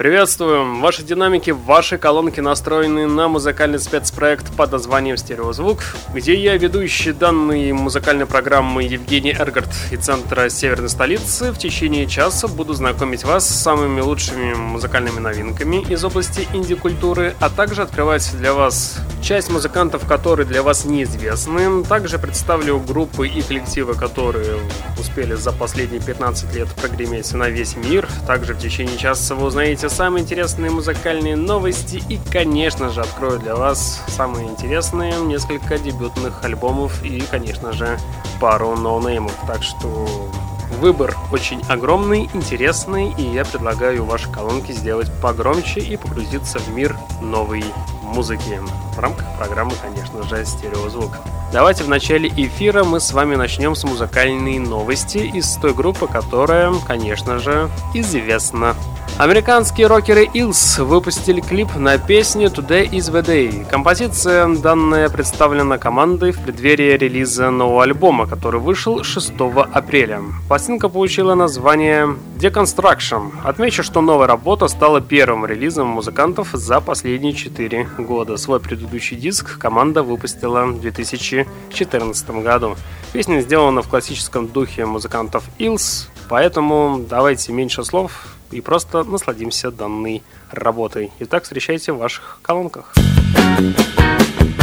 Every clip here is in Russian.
Приветствуем! Ваши динамики, ваши колонки настроены на музыкальный спецпроект под названием «Стереозвук», где я, ведущий данной музыкальной программы Евгений Эргард и Центра Северной столицы, в течение часа буду знакомить вас с самыми лучшими музыкальными новинками из области инди-культуры, а также открывать для вас часть музыкантов, которые для вас неизвестны. Также представлю группы и коллективы, которые успели за последние 15 лет прогреметь на весь мир. Также в течение часа вы узнаете самые интересные музыкальные новости и, конечно же, открою для вас самые интересные несколько дебютных альбомов и, конечно же, пару ноунеймов. Так что Выбор очень огромный, интересный, и я предлагаю ваши колонки сделать погромче и погрузиться в мир новой музыки. В рамках программы, конечно же, стереозвук. Давайте в начале эфира мы с вами начнем с музыкальной новости из той группы, которая, конечно же, известна. Американские рокеры Ills выпустили клип на песню Today is the Day. Композиция данная представлена командой в преддверии релиза нового альбома, который вышел 6 апреля. Пластинка получила название Deconstruction. Отмечу, что новая работа стала первым релизом музыкантов за последние 4 года. Свой предыдущий диск команда выпустила в 2014 году. Песня сделана в классическом духе музыкантов Ills, поэтому давайте меньше слов и просто насладимся данной работой. Итак, встречайте в ваших колонках. Everything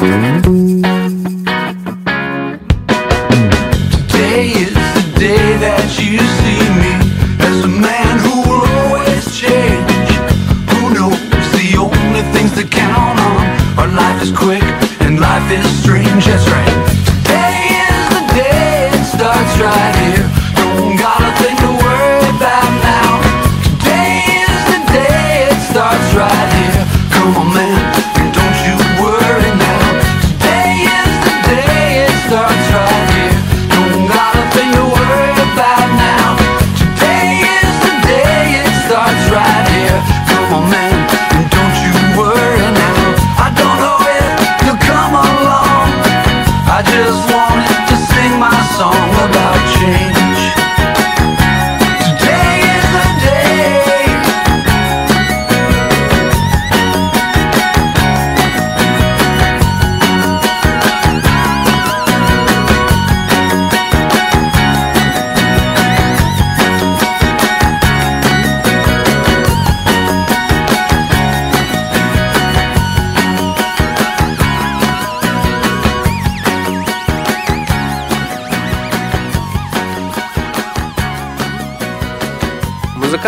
Mm-hmm.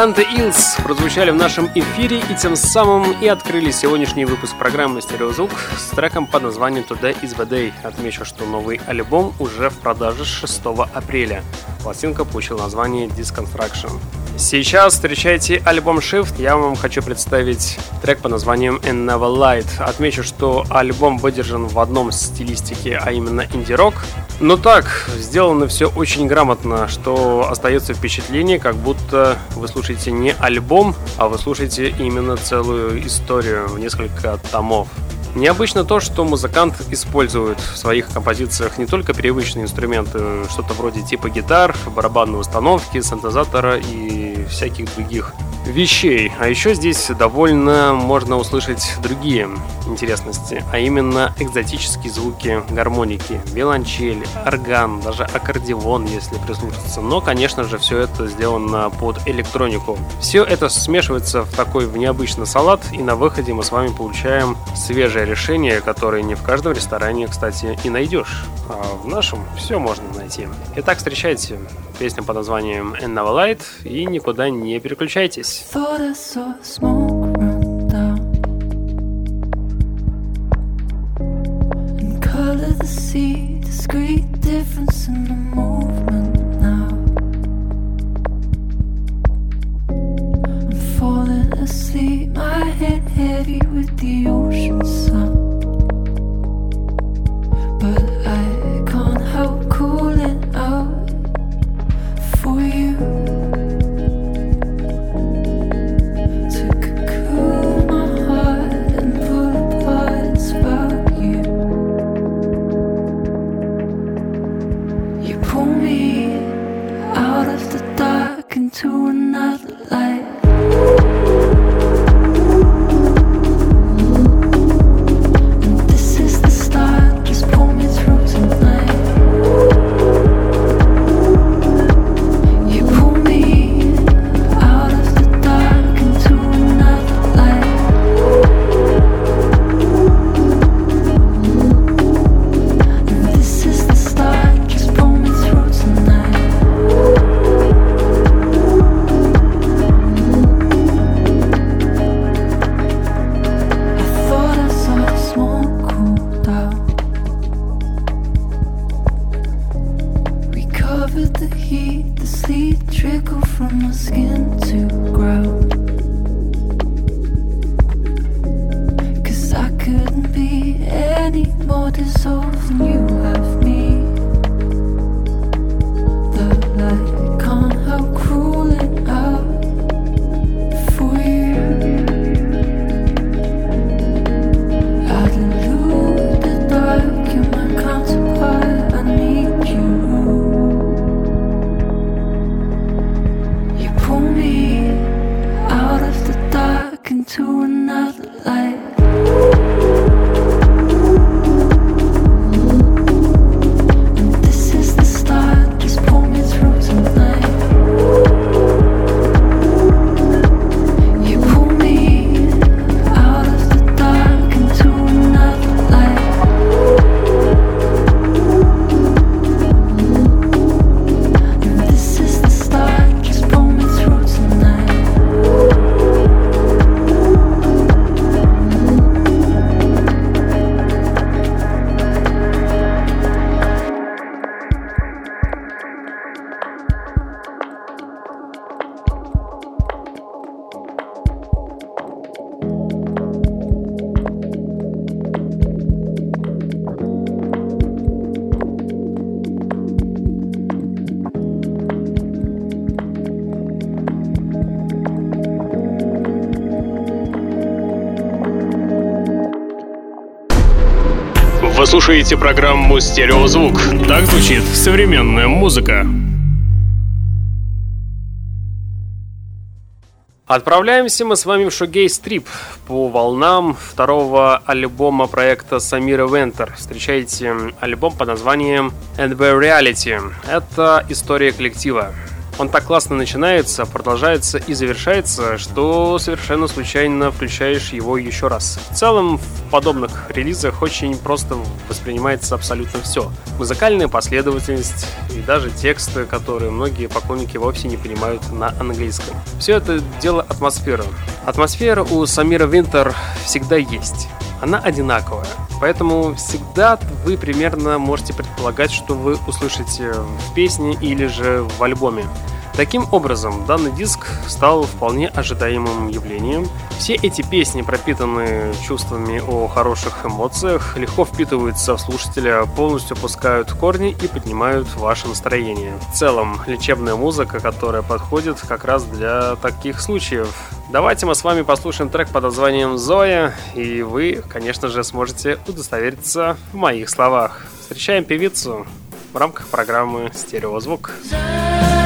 Музыканты Илс прозвучали в нашем эфире и тем самым и открыли сегодняшний выпуск программы «Стереозвук» с треком под названием «Today is the Day». Отмечу, что новый альбом уже в продаже 6 апреля. Пластинка получила название «Disconstruction». Сейчас встречайте альбом Shift. Я вам хочу представить трек под названием In Never Light. Отмечу, что альбом выдержан в одном стилистике, а именно инди-рок. Но так, сделано все очень грамотно, что остается впечатление, как будто вы слушаете не альбом, а вы слушаете именно целую историю в несколько томов. Необычно то, что музыкант использует в своих композициях не только привычные инструменты, что-то вроде типа гитар, барабанной установки, синтезатора и всяких других вещей. А еще здесь довольно можно услышать другие интересности, а именно экзотические звуки гармоники, виолончель, орган, даже аккордеон, если прислушаться. Но, конечно же, все это сделано под электронику. Все это смешивается в такой в необычный салат, и на выходе мы с вами получаем свежее решение, которое не в каждом ресторане, кстати, и найдешь. А в нашем все можно найти. Итак, встречайте песню под названием "And Never Light и никуда не переключайтесь. this. Thought I saw smoke run down and color the sea. Discreet difference in the movement now. I'm falling asleep, my head heavy with the ocean sound. But слушаете программу «Стереозвук». Так звучит современная музыка. Отправляемся мы с вами в Шогейс Трип по волнам второго альбома проекта Самира Вентер. Встречайте альбом под названием And Reality. Это история коллектива. Он так классно начинается, продолжается и завершается, что совершенно случайно включаешь его еще раз. В целом, в подобных релизах очень просто воспринимается абсолютно все. Музыкальная последовательность и даже тексты, которые многие поклонники вовсе не понимают на английском. Все это дело атмосферы. Атмосфера у Самира Винтер всегда есть она одинаковая. Поэтому всегда вы примерно можете предполагать, что вы услышите в песне или же в альбоме. Таким образом, данный диск стал вполне ожидаемым явлением. Все эти песни, пропитанные чувствами о хороших эмоциях, легко впитываются в слушателя, полностью пускают корни и поднимают ваше настроение. В целом, лечебная музыка, которая подходит как раз для таких случаев. Давайте мы с вами послушаем трек под названием «Зоя», и вы, конечно же, сможете удостовериться в моих словах. Встречаем певицу в рамках программы «Стереозвук». Зоя!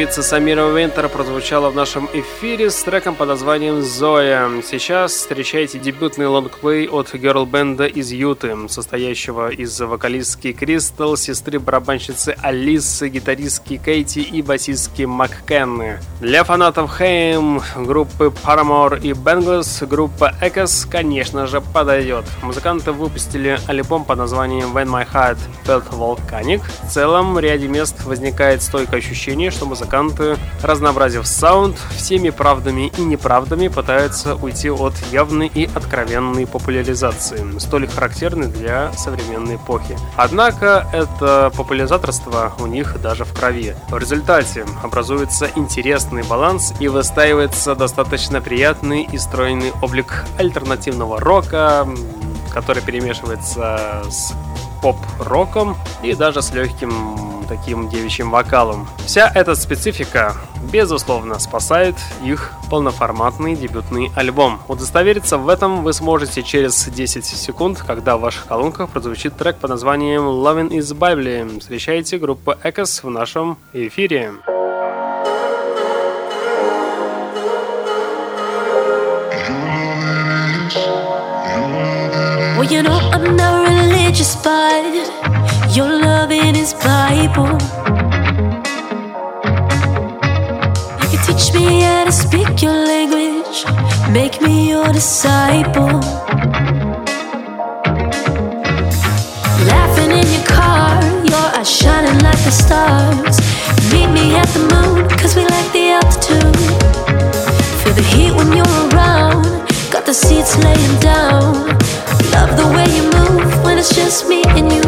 Певица Самира Уинтер прозвучала в нашем эфире с треком под названием «Зоя». Сейчас встречайте дебютный лонгплей от герл-бенда из Юты, состоящего из вокалистки Кристал, сестры барабанщицы Алисы, гитаристки Кейти и басистки Маккенны. Для фанатов Хейм, группы Paramore и Bengals, группа Echoes, конечно же, подойдет. Музыканты выпустили альбом под названием When My Heart Felt Volcanic. В целом, в ряде мест возникает стойкое ощущение, что музыканты, разнообразив саунд, всеми правдами и неправдами пытаются уйти от явной и откровенной популяризации, столь характерной для современной эпохи. Однако это популяризаторство у них даже в крови. В результате образуется интересный баланс и выстаивается достаточно приятный и стройный облик альтернативного рока, который перемешивается с поп-роком и даже с легким таким девичьим вокалом. Вся эта специфика, безусловно, спасает их полноформатный дебютный альбом. Удостовериться в этом вы сможете через 10 секунд, когда в ваших колонках прозвучит трек под названием Loving is Bible. Встречайте группу Echoes в нашем эфире. Well, you know I'm not religious, but your loving is Bible. You can teach me how to speak your language, make me your disciple. Laughing in your car, your eyes shining like the stars. Meet me at the moon, cause we like the altitude. Feel the heat when you're around, got the seats laying down. Love the way you move when it's just me and you.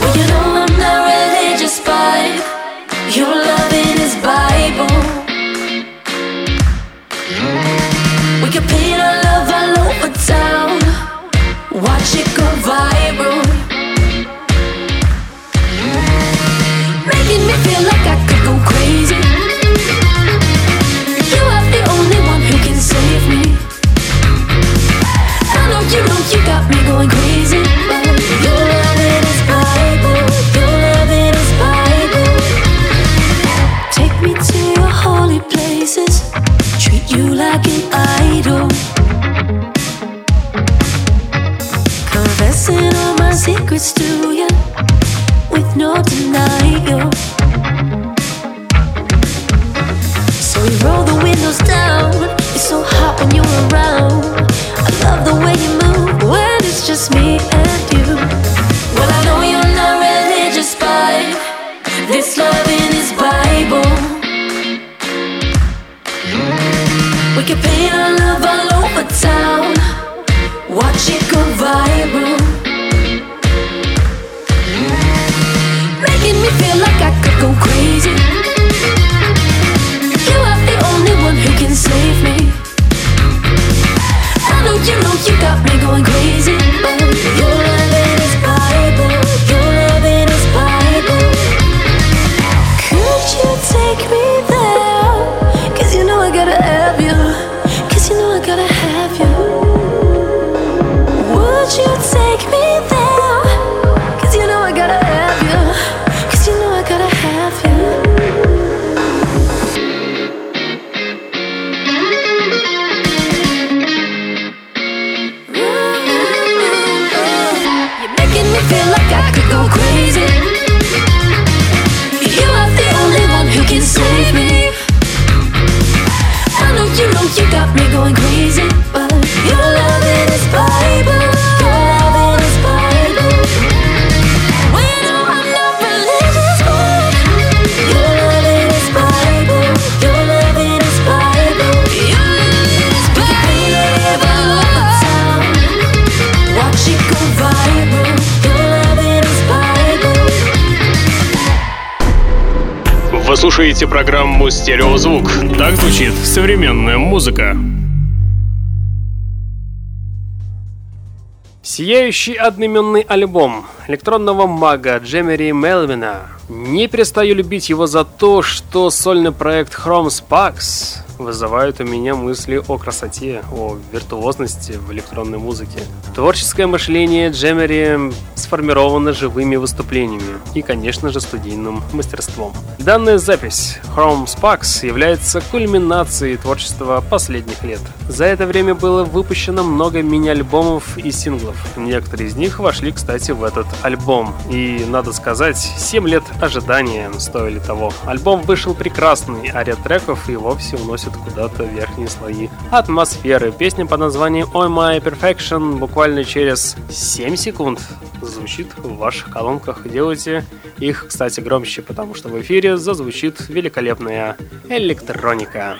Well, you know I'm not religious, but your loving is Bible. We can paint our love all over town, watch it go viral. Слушаете программу «Стереозвук». Так звучит современная музыка. Сияющий одноименный альбом электронного мага Джемери Мелвина. Не перестаю любить его за то, что сольный проект Chrome Sparks вызывают у меня мысли о красоте, о виртуозности в электронной музыке. Творческое мышление Джемери сформировано живыми выступлениями и, конечно же, студийным мастерством. Данная запись Chrome Sparks является кульминацией творчества последних лет. За это время было выпущено много мини-альбомов и синглов. Некоторые из них вошли, кстати, в этот альбом. И, надо сказать, 7 лет ожидания стоили того. Альбом вышел прекрасный, а ряд треков и вовсе уносит куда-то верхние слои атмосферы. Песня под названием Oh My Perfection буквально через 7 секунд звучит в ваших колонках. Делайте их, кстати, громче, потому что в эфире зазвучит великолепная электроника.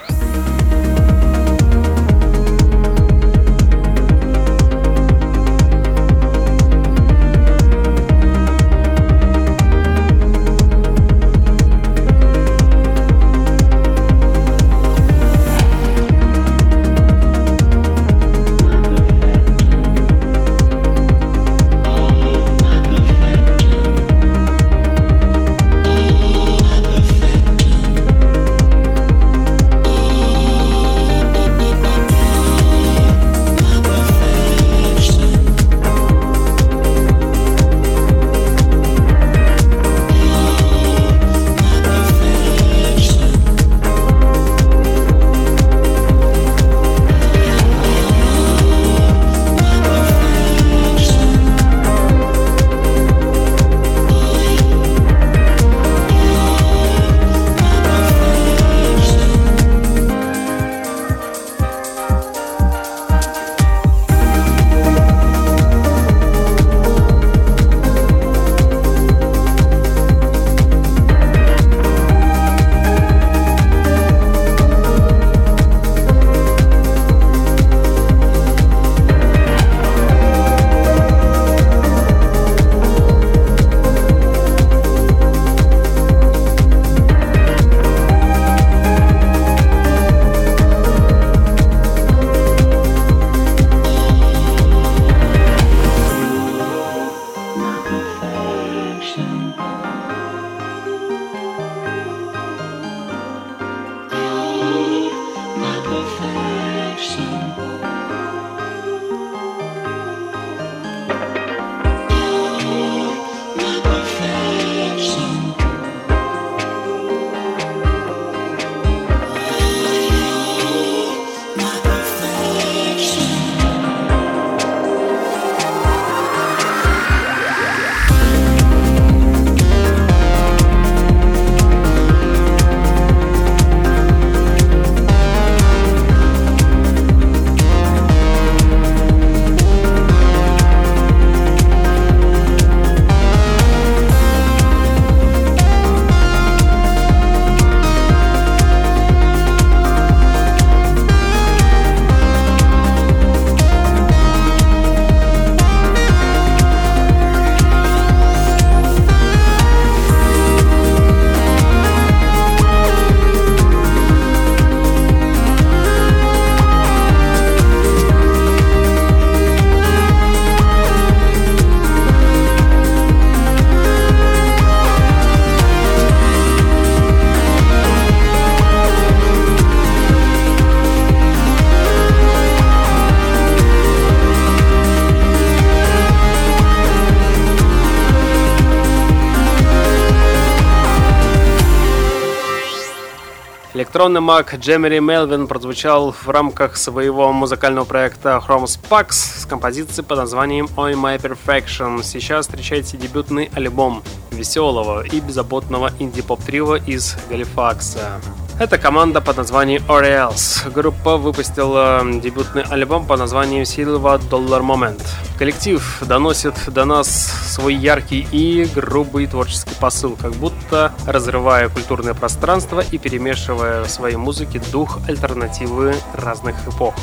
Электронный маг Джемери Мелвин прозвучал в рамках своего музыкального проекта Chrome Spax с композицией под названием Oi My Perfection. Сейчас встречайте дебютный альбом веселого и беззаботного инди-поп-трио из Галифакса. Это команда под названием Orioles. Группа выпустила дебютный альбом под названием Silver Dollar Moment. Коллектив доносит до нас свой яркий и грубый творческий посыл, как будто разрывая культурное пространство и перемешивая в своей музыке дух альтернативы разных эпох.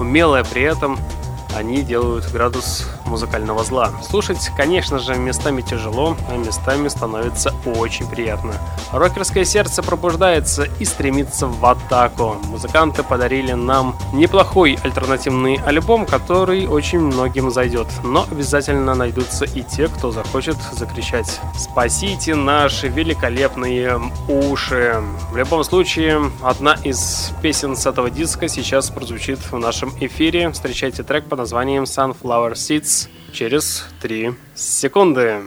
Умелая при этом они делают градус музыкального зла. Слушать, конечно же, местами тяжело, а местами становится очень приятно. Рокерское сердце пробуждается и стремится в атаку. Музыканты подарили нам неплохой альтернативный альбом, который очень многим зайдет. Но обязательно найдутся и те, кто захочет закричать «Спасите наши великолепные уши!». В любом случае, одна из песен с этого диска сейчас прозвучит в нашем эфире. Встречайте трек под названием Sunflower Seeds через 3 секунды.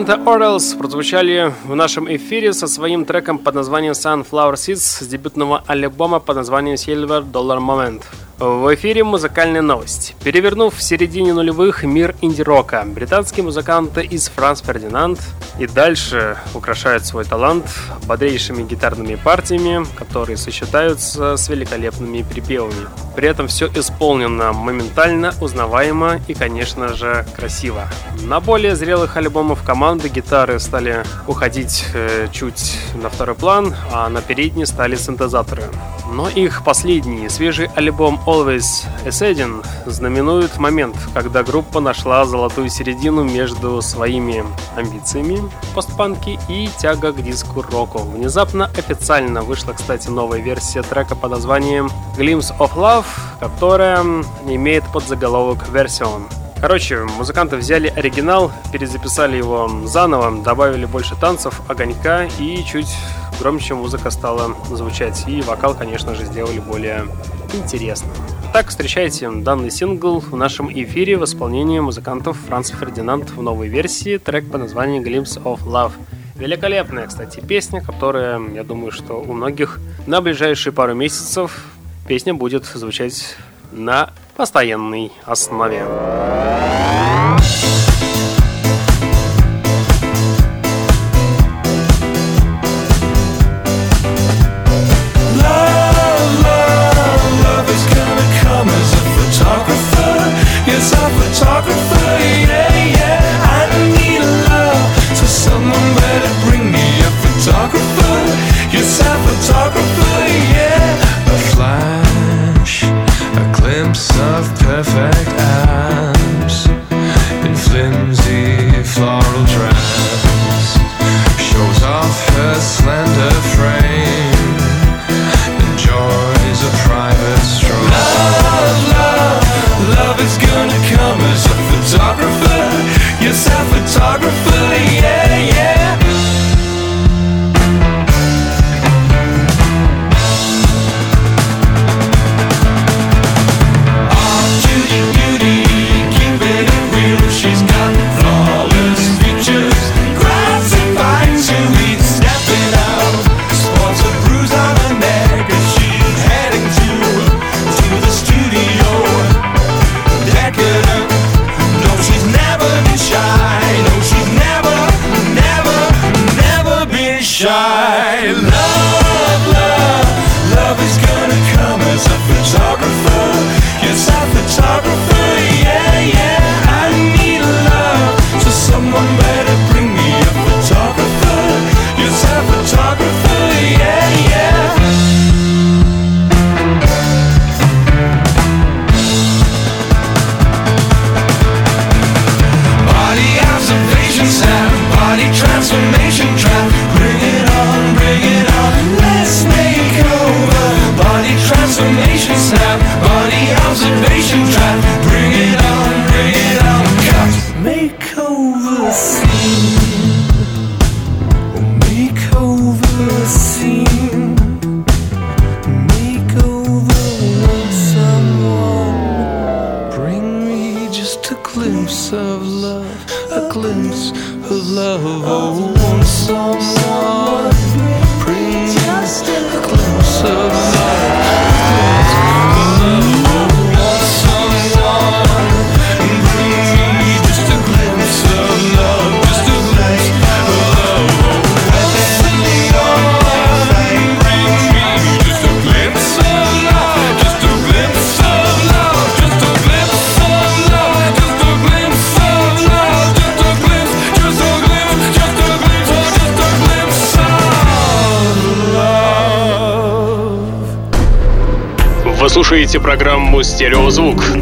Музыканты Orals прозвучали в нашем эфире со своим треком под названием Sunflower Seeds с дебютного альбома под названием Silver Dollar Moment. В эфире музыкальная новость. Перевернув в середине нулевых мир инди-рока, британские музыканты из Франс Фердинанд и дальше украшают свой талант бодрейшими гитарными партиями, которые сочетаются с великолепными припевами. При этом все исполнено моментально, узнаваемо и, конечно же, красиво. На более зрелых альбомах команды гитары стали уходить э, чуть на второй план, а на передний стали синтезаторы. Но их последний свежий альбом Always Esedin знаменует момент, когда группа нашла золотую середину между своими амбициями постпанки и тяга к диску-року. Внезапно официально вышла, кстати, новая версия трека под названием Glimpse of Love, которая имеет подзаголовок Version. Короче, музыканты взяли оригинал, перезаписали его заново, добавили больше танцев, огонька и чуть громче музыка стала звучать. И вокал, конечно же, сделали более интересным. Так, встречайте данный сингл в нашем эфире в исполнении музыкантов Франц Фердинанд в новой версии, трек по названию Glimpse of Love. Великолепная, кстати, песня, которая, я думаю, что у многих на ближайшие пару месяцев песня будет звучать на постоянной основе.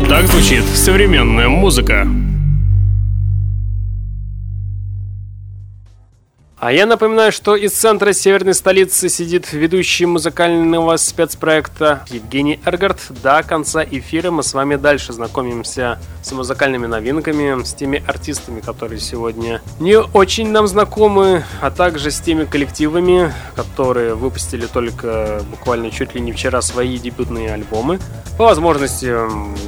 Так звучит современная музыка. А я напоминаю, что из центра северной столицы сидит ведущий музыкального спецпроекта Евгений Эргард. До конца эфира мы с вами дальше знакомимся с музыкальными новинками, с теми артистами, которые сегодня не очень нам знакомы, а также с теми коллективами, которые выпустили только буквально чуть ли не вчера свои дебютные альбомы. По возможности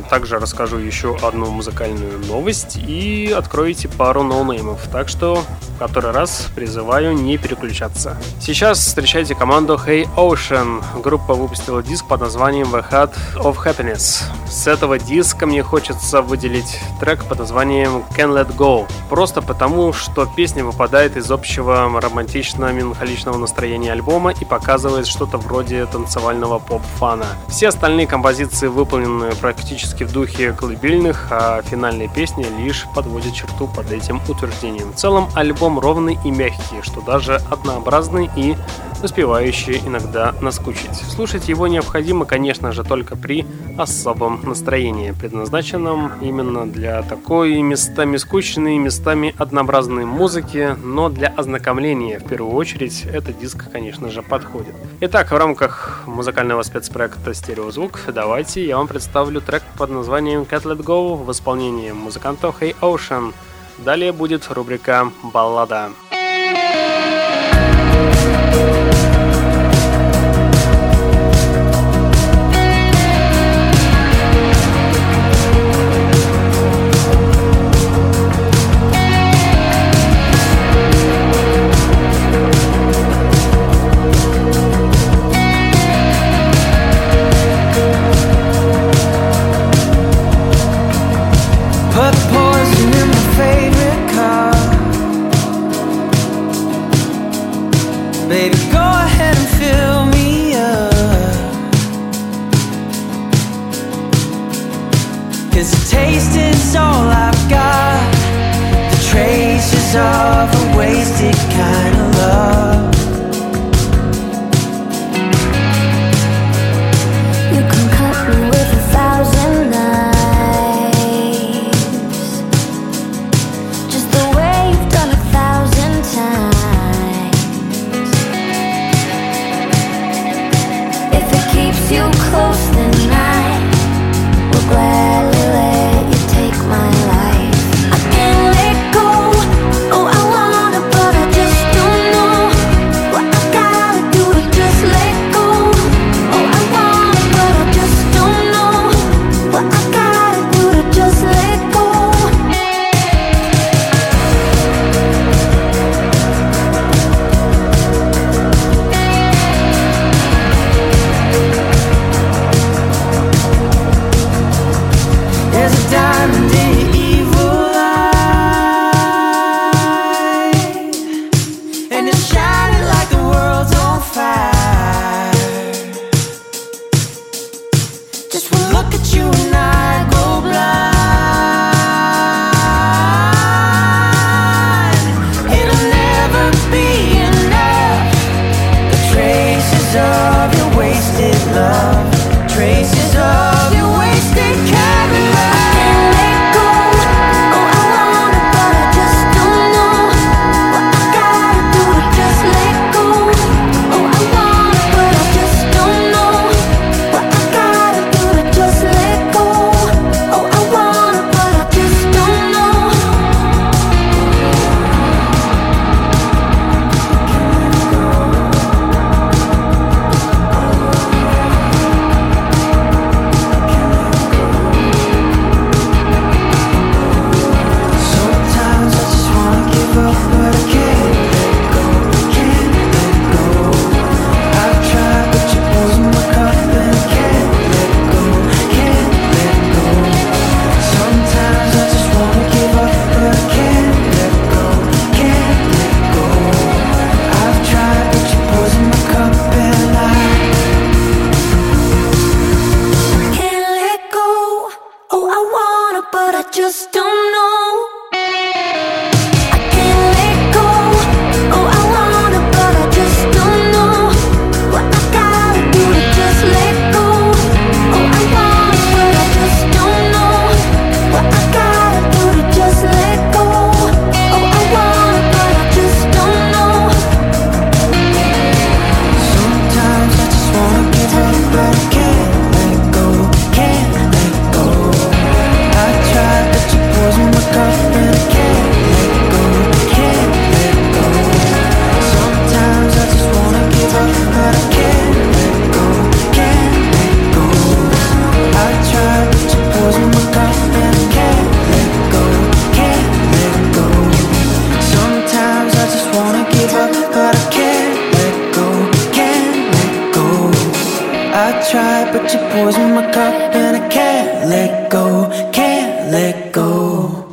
также расскажу еще одну музыкальную новость и откроете пару ноунеймов. Так что который раз призываю не переключаться. Сейчас встречайте команду Hey Ocean. Группа выпустила диск под названием The Heart of Happiness. С этого диска мне хочется выделить трек под названием Can Let Go. Просто потому, что песня выпадает из общего романтично-меланхоличного настроения альбома и показывает что-то вроде танцевального поп-фана. Все остальные композиции выполнены практически в духе колыбельных, а финальная песня лишь подводит черту под этим утверждением. В целом альбом ровный и мягкий, что даже однообразный и успевающий иногда наскучить. Слушать его необходимо, конечно же, только при особом настроении, предназначенном именно для такой местами скучной, местами однообразной музыки, но для ознакомления в первую очередь этот диск, конечно же, подходит. Итак, в рамках музыкального спецпроекта «Стереозвук» давайте я вам представлю трек под названием «Cat Let Go» в исполнении музыкантов Hey Ocean – Далее будет рубрика «Баллада». thank you. Poison my cup and I can't let go, can't let go.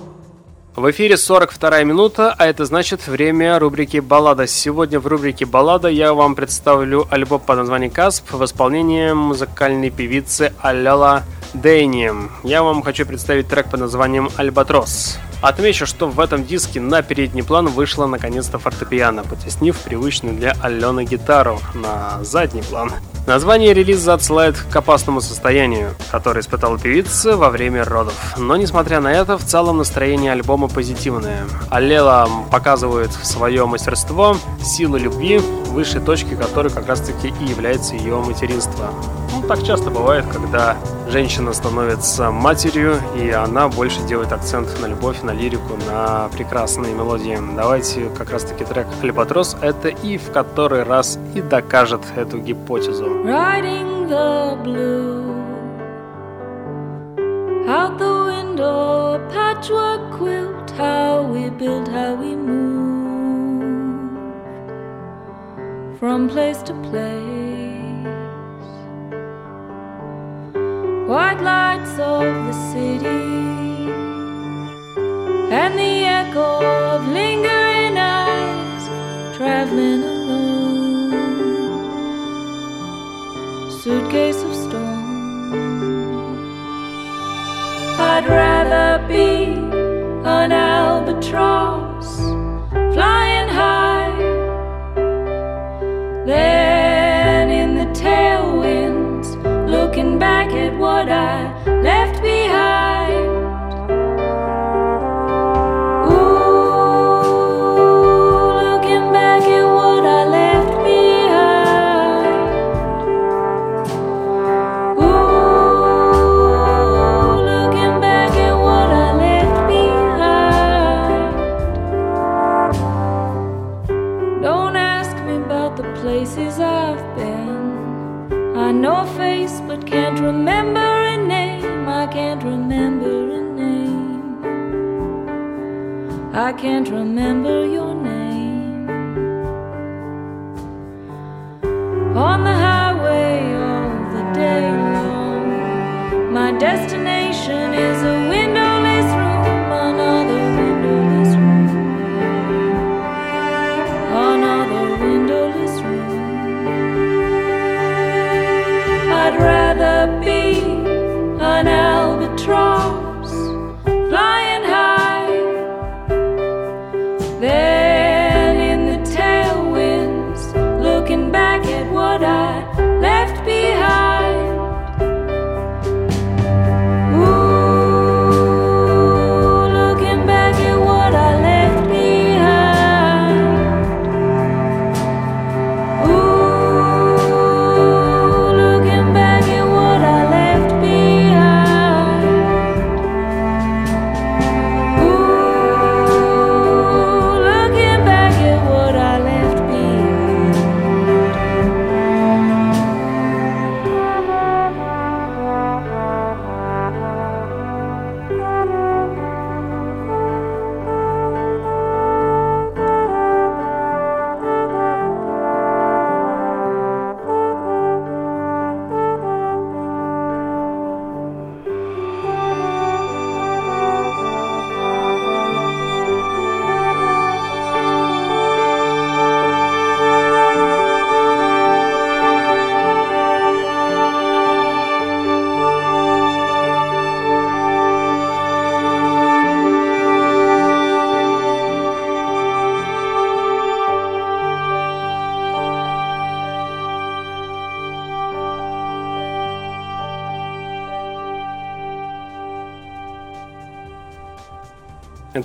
В эфире 42 минута, а это значит время рубрики «Баллада». Сегодня в рубрике «Баллада» я вам представлю альбом под названием «Касп» в исполнении музыкальной певицы Аляла Дэйни. Я вам хочу представить трек под названием «Альбатрос». Отмечу, что в этом диске на передний план вышла наконец-то фортепиано, потеснив привычную для Алены гитару на задний план. Название релиза отсылает к опасному состоянию, которое испытала певица во время родов. Но несмотря на это, в целом настроение альбома позитивное. Аллела показывает свое мастерство, силу любви, высшей точки которой как раз таки и является ее материнство. Ну, так часто бывает, когда женщина становится матерью, и она больше делает акцент на любовь, на лирику, на прекрасные мелодии. Давайте как раз таки трек «Альбатрос» это и в который раз и докажет эту гипотезу. riding the blue. Out the window, patchwork quilt, how we build, how we move from place to place. White lights of the city and the echo of lingering eyes traveling alone suitcase of stone. I'd rather be an albatross flying high what I left can't remember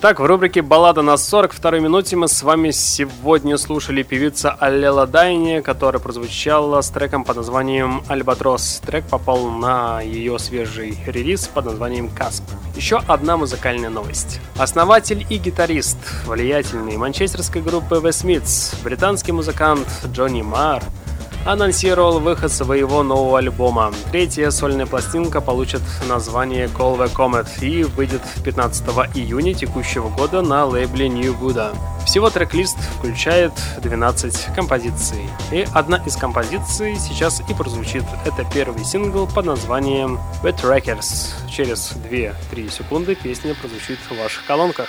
Итак, в рубрике «Баллада на 42-й минуте» мы с вами сегодня слушали певица Аллела Дайни, которая прозвучала с треком под названием «Альбатрос». Трек попал на ее свежий релиз под названием «Касп». Еще одна музыкальная новость. Основатель и гитарист влиятельной манчестерской группы Smiths, британский музыкант Джонни Марр, анонсировал выход своего нового альбома. Третья сольная пластинка получит название Call the Comet и выйдет 15 июня текущего года на лейбле New Buddha. Всего трек-лист включает 12 композиций. И одна из композиций сейчас и прозвучит. Это первый сингл под названием Wet Records. Через 2-3 секунды песня прозвучит в ваших колонках.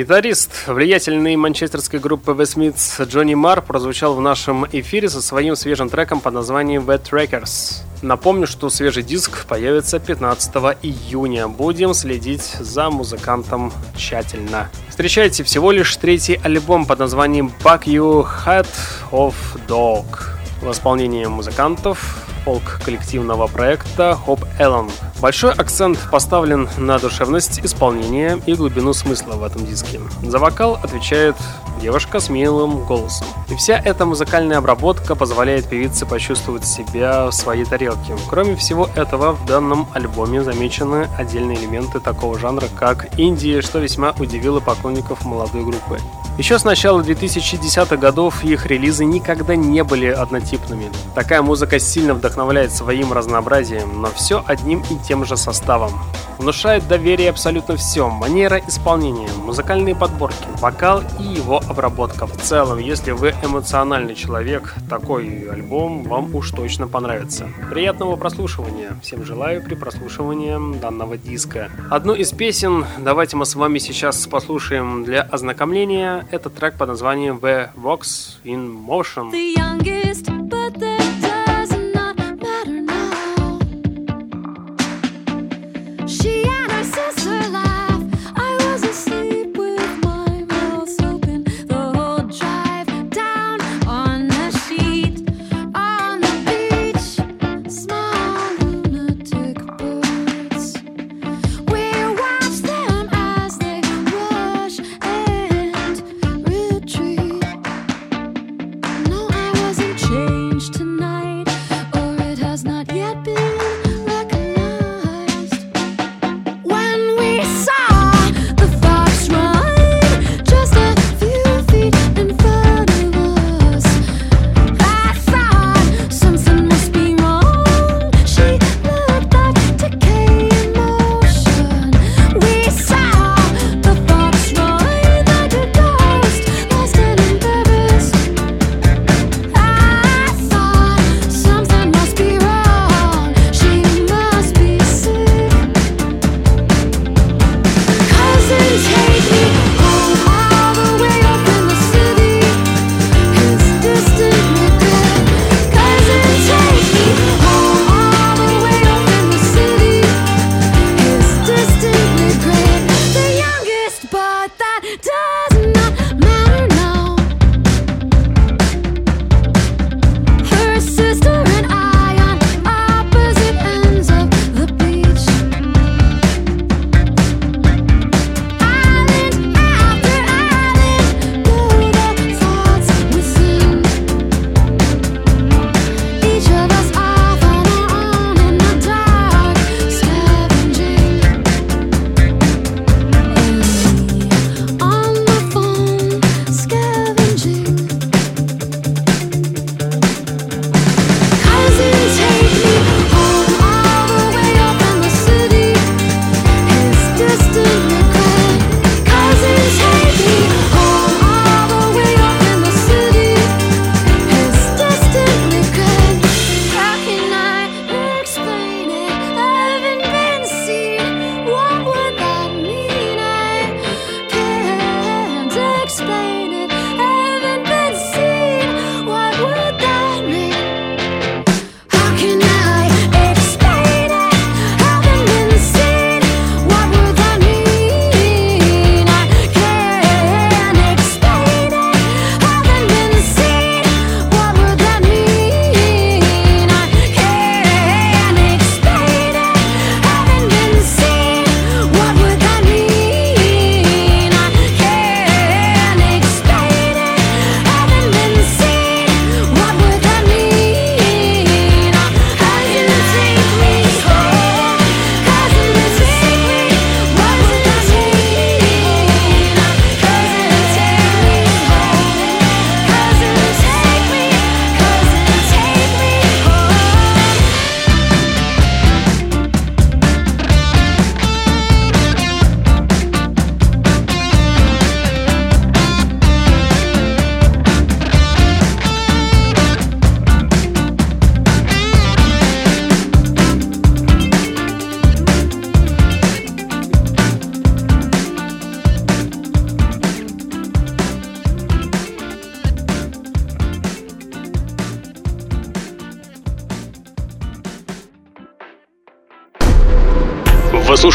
Гитарист влиятельной манчестерской группы The Smiths Джонни Марр прозвучал в нашем эфире со своим свежим треком под названием The Trackers. Напомню, что свежий диск появится 15 июня. Будем следить за музыкантом тщательно. Встречайте всего лишь третий альбом под названием Back You Head of Dog в исполнении музыкантов фолк-коллективного проекта Hope Allen. Большой акцент поставлен на душевность исполнения и глубину смысла в этом диске. За вокал отвечает девушка с милым голосом. И вся эта музыкальная обработка позволяет певице почувствовать себя в своей тарелке. Кроме всего этого, в данном альбоме замечены отдельные элементы такого жанра, как инди, что весьма удивило поклонников молодой группы. Еще с начала 2010-х годов их релизы никогда не были однотипными. Такая музыка сильно вдохновляет своим разнообразием, но все одним и тем же составом. Внушает доверие абсолютно все. Манера исполнения, музыкальные подборки, вокал и его обработка. В целом, если вы эмоциональный человек, такой альбом вам уж точно понравится. Приятного прослушивания. Всем желаю при прослушивании данного диска. Одну из песен давайте мы с вами сейчас послушаем для ознакомления. Это трек под названием The Vox in Motion. The youngest, but that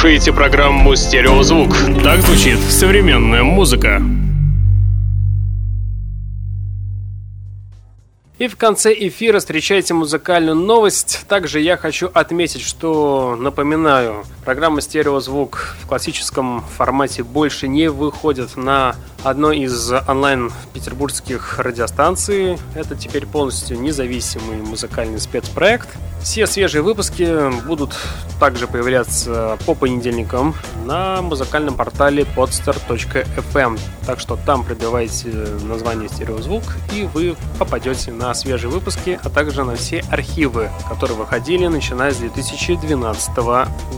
слушаете программу «Стереозвук». Так звучит современная музыка. И в конце эфира встречайте музыкальную новость. Также я хочу отметить, что, напоминаю, программа «Стереозвук» в классическом формате больше не выходит на одной из онлайн петербургских радиостанций. Это теперь полностью независимый музыкальный спецпроект. Все свежие выпуски будут также появляться по понедельникам на музыкальном портале podster.fm. Так что там пробивайте название «Стереозвук» и вы попадете на свежие выпуски, а также на все архивы, которые выходили начиная с 2012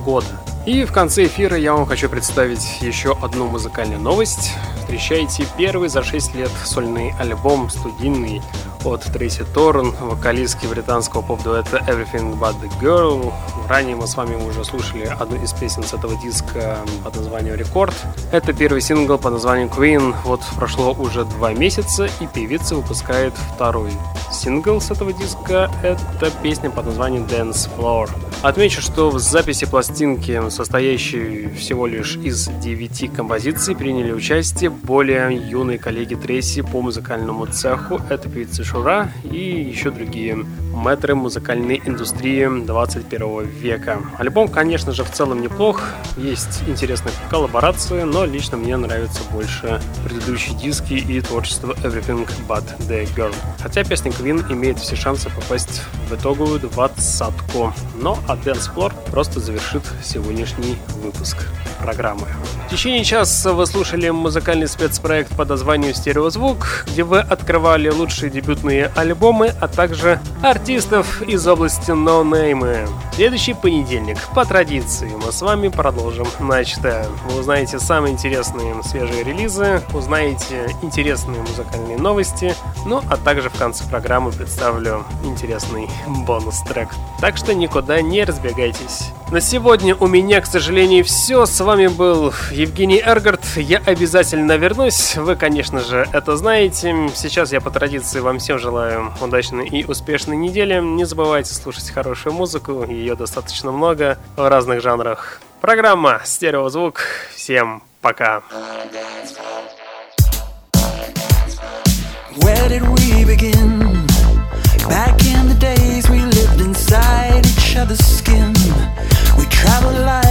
года. И в конце эфира я вам хочу представить еще одну музыкальную новость. Встречайте первый за 6 лет сольный альбом студийный от Трейси Торн, вокалистки британского поп-дуэта Everything But The Girl. Ранее мы с вами уже слушали одну из песен с этого диска под названием Рекорд. Это первый сингл под названием Queen. Вот прошло уже два месяца, и певица выпускает второй сингл с этого диска. Это песня под названием Dance Floor. Отмечу, что в записи пластинки, состоящей всего лишь из 9 композиций, приняли участие более юные коллеги Трейси по музыкальному цеху. Это певица Шура и еще другие мэтры музыкальной индустрии 21 века. Альбом, конечно же, в целом неплох. Есть интересные коллаборации, но лично мне нравятся больше предыдущие диски и творчество Everything But The Girl. Хотя песня Queen имеет все шансы попасть в итоговую двадцатку. Но а Dance Floor просто завершит сегодняшний выпуск программы. В течение часа вы слушали музыкальный спецпроект под названием «Стереозвук», где вы открывали лучшие дебютные альбомы, а также артистов из области ноунеймы. Следующий понедельник, по традиции, мы с вами продолжим начатое. Вы узнаете самые интересные свежие релизы, узнаете интересные музыкальные новости, ну а также в конце программы представлю интересный бонус-трек. Так что никуда не разбегайтесь. На сегодня у меня, к сожалению, все. С вами был Евгений Эргард. Я обязательно вернусь. Вы, конечно же, это знаете. Сейчас я по традиции вам всем желаю удачной и успешной недели. Не забывайте слушать хорошую музыку. Ее достаточно много в разных жанрах. Программа «Стереозвук». Всем пока. Back in the days we lived inside each other's skin. We traveled light,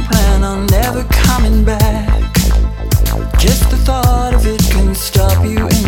plan on never coming back. Just the thought of it can stop you in